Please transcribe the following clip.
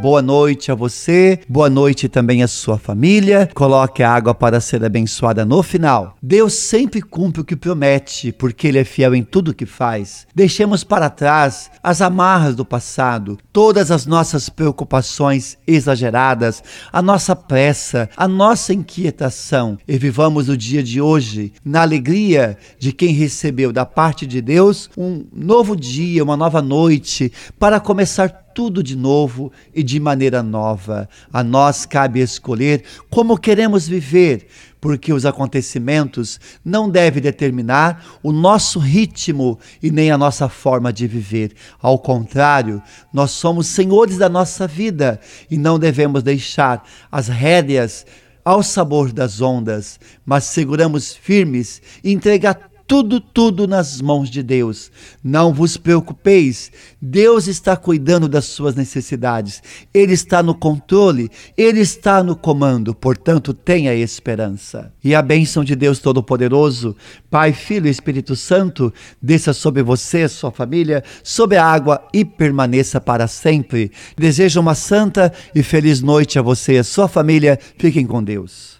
Boa noite a você, boa noite também à sua família. Coloque a água para ser abençoada no final. Deus sempre cumpre o que promete, porque Ele é fiel em tudo que faz. Deixemos para trás as amarras do passado, todas as nossas preocupações exageradas, a nossa pressa, a nossa inquietação e vivamos o dia de hoje na alegria de quem recebeu da parte de Deus um novo dia, uma nova noite para começar tudo de novo e de maneira nova. A nós cabe escolher como queremos viver, porque os acontecimentos não devem determinar o nosso ritmo e nem a nossa forma de viver. Ao contrário, nós somos senhores da nossa vida e não devemos deixar as rédeas ao sabor das ondas, mas seguramos firmes e entregar tudo, tudo nas mãos de Deus. Não vos preocupeis, Deus está cuidando das suas necessidades, Ele está no controle, Ele está no comando, portanto, tenha esperança. E a bênção de Deus Todo-Poderoso, Pai, Filho e Espírito Santo, desça sobre você, sua família, sobre a água e permaneça para sempre. Desejo uma santa e feliz noite a você e a sua família. Fiquem com Deus.